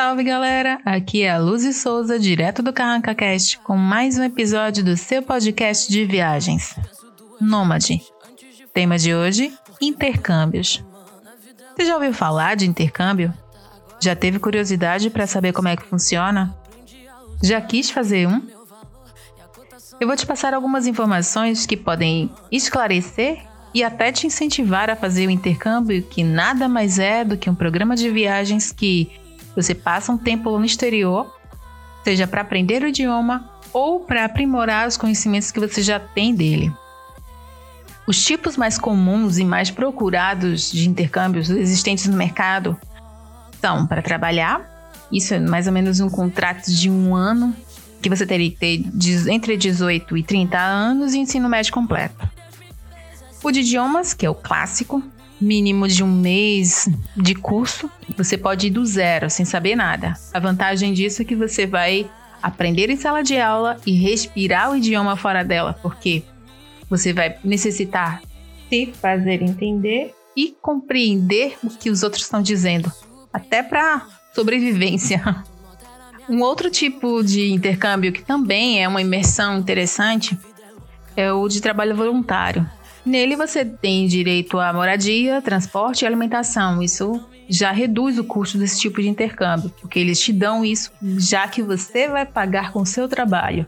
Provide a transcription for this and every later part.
Salve galera! Aqui é a Luzi Souza, direto do Carranca Cast, com mais um episódio do seu podcast de viagens. Nômade. Tema de hoje: intercâmbios. Você já ouviu falar de intercâmbio? Já teve curiosidade para saber como é que funciona? Já quis fazer um? Eu vou te passar algumas informações que podem esclarecer e até te incentivar a fazer o intercâmbio, que nada mais é do que um programa de viagens que você passa um tempo no exterior, seja para aprender o idioma ou para aprimorar os conhecimentos que você já tem dele. Os tipos mais comuns e mais procurados de intercâmbios existentes no mercado são para trabalhar, isso é mais ou menos um contrato de um ano, que você teria que ter entre 18 e 30 anos e ensino médio completo. O de idiomas, que é o clássico, mínimo de um mês de curso, você pode ir do zero, sem saber nada. A vantagem disso é que você vai aprender em sala de aula e respirar o idioma fora dela, porque você vai necessitar se fazer entender e compreender o que os outros estão dizendo, até para sobrevivência. Um outro tipo de intercâmbio que também é uma imersão interessante é o de trabalho voluntário. Nele você tem direito a moradia, transporte e alimentação. Isso já reduz o custo desse tipo de intercâmbio, porque eles te dão isso já que você vai pagar com seu trabalho.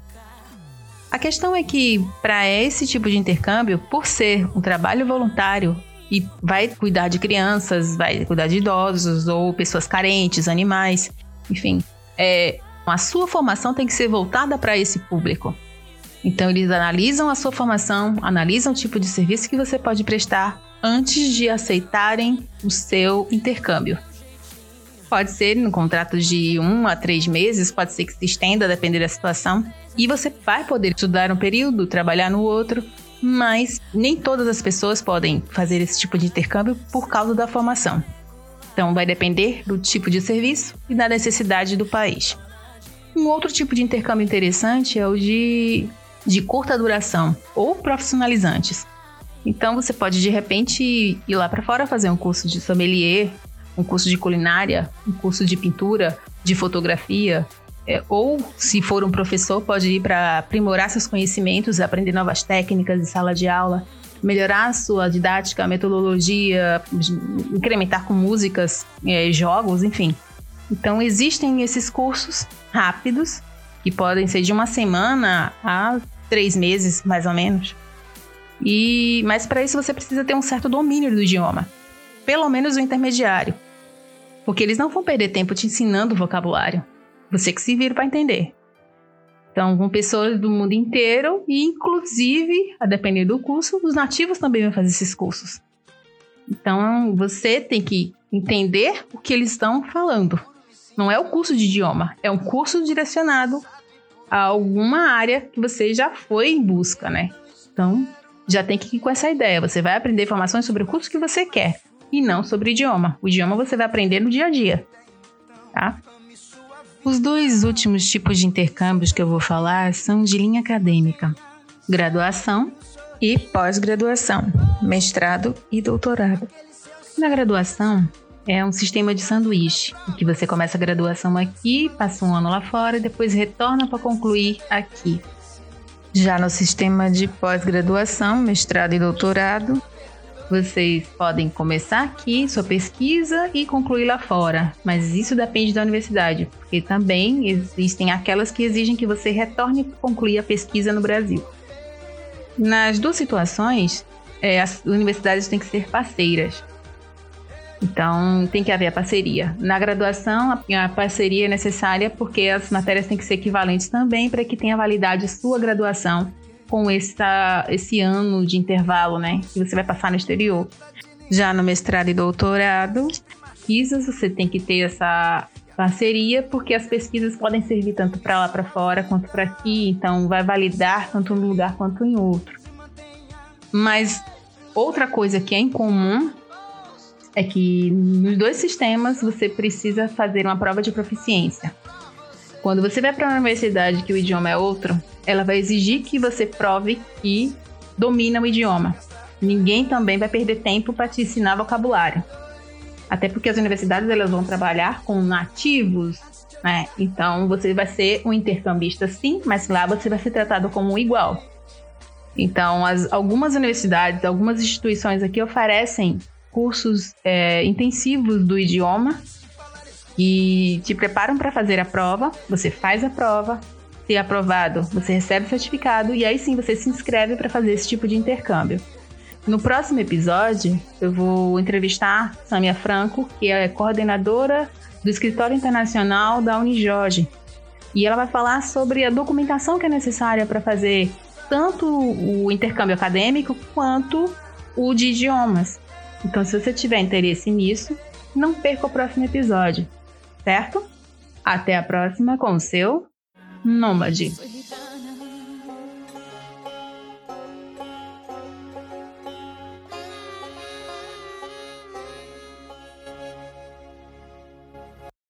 A questão é que, para esse tipo de intercâmbio, por ser um trabalho voluntário e vai cuidar de crianças, vai cuidar de idosos ou pessoas carentes, animais, enfim, é, a sua formação tem que ser voltada para esse público. Então, eles analisam a sua formação, analisam o tipo de serviço que você pode prestar antes de aceitarem o seu intercâmbio. Pode ser no contrato de um a três meses, pode ser que se estenda, depender da situação. E você vai poder estudar um período, trabalhar no outro, mas nem todas as pessoas podem fazer esse tipo de intercâmbio por causa da formação. Então, vai depender do tipo de serviço e da necessidade do país. Um outro tipo de intercâmbio interessante é o de de curta duração ou profissionalizantes. Então você pode de repente ir lá para fora fazer um curso de sommelier, um curso de culinária, um curso de pintura, de fotografia, é, ou se for um professor pode ir para aprimorar seus conhecimentos, aprender novas técnicas de sala de aula, melhorar sua didática, metodologia, incrementar com músicas, é, jogos, enfim. Então existem esses cursos rápidos que podem ser de uma semana a três meses, mais ou menos. E mas para isso você precisa ter um certo domínio do idioma, pelo menos o intermediário, porque eles não vão perder tempo te ensinando o vocabulário. Você que se vira para entender. Então, com pessoas do mundo inteiro e, inclusive, a depender do curso, os nativos também vão fazer esses cursos. Então, você tem que entender o que eles estão falando. Não é o curso de idioma, é um curso direcionado a alguma área que você já foi em busca, né? Então, já tem que ir com essa ideia. Você vai aprender informações sobre o curso que você quer e não sobre o idioma. O idioma você vai aprender no dia a dia, tá? Os dois últimos tipos de intercâmbios que eu vou falar são de linha acadêmica: graduação e pós-graduação, mestrado e doutorado. Na graduação, é um sistema de sanduíche, em que você começa a graduação aqui, passa um ano lá fora e depois retorna para concluir aqui. Já no sistema de pós-graduação, mestrado e doutorado, vocês podem começar aqui sua pesquisa e concluir lá fora, mas isso depende da universidade, porque também existem aquelas que exigem que você retorne para concluir a pesquisa no Brasil. Nas duas situações, é, as universidades têm que ser parceiras. Então, tem que haver a parceria. Na graduação, a parceria é necessária porque as matérias têm que ser equivalentes também para que tenha validade sua graduação com essa, esse ano de intervalo, né? Que você vai passar no exterior. Já no mestrado e doutorado, pesquisas, você tem que ter essa parceria, porque as pesquisas podem servir tanto para lá para fora quanto para aqui, então vai validar tanto um lugar quanto em outro. Mas outra coisa que é incomum é que nos dois sistemas você precisa fazer uma prova de proficiência. Quando você vai para uma universidade que o idioma é outro, ela vai exigir que você prove que domina o idioma. Ninguém também vai perder tempo para te ensinar vocabulário. Até porque as universidades elas vão trabalhar com nativos, né? Então você vai ser um intercambista sim, mas lá você vai ser tratado como um igual. Então, as, algumas universidades, algumas instituições aqui oferecem cursos é, intensivos do idioma e te preparam para fazer a prova. Você faz a prova, se aprovado, você recebe o certificado e aí sim você se inscreve para fazer esse tipo de intercâmbio. No próximo episódio, eu vou entrevistar Samia Franco, que é coordenadora do Escritório Internacional da Unijorge. E ela vai falar sobre a documentação que é necessária para fazer tanto o intercâmbio acadêmico quanto o de idiomas. Então, se você tiver interesse nisso, não perca o próximo episódio, certo? Até a próxima com o seu Nômade.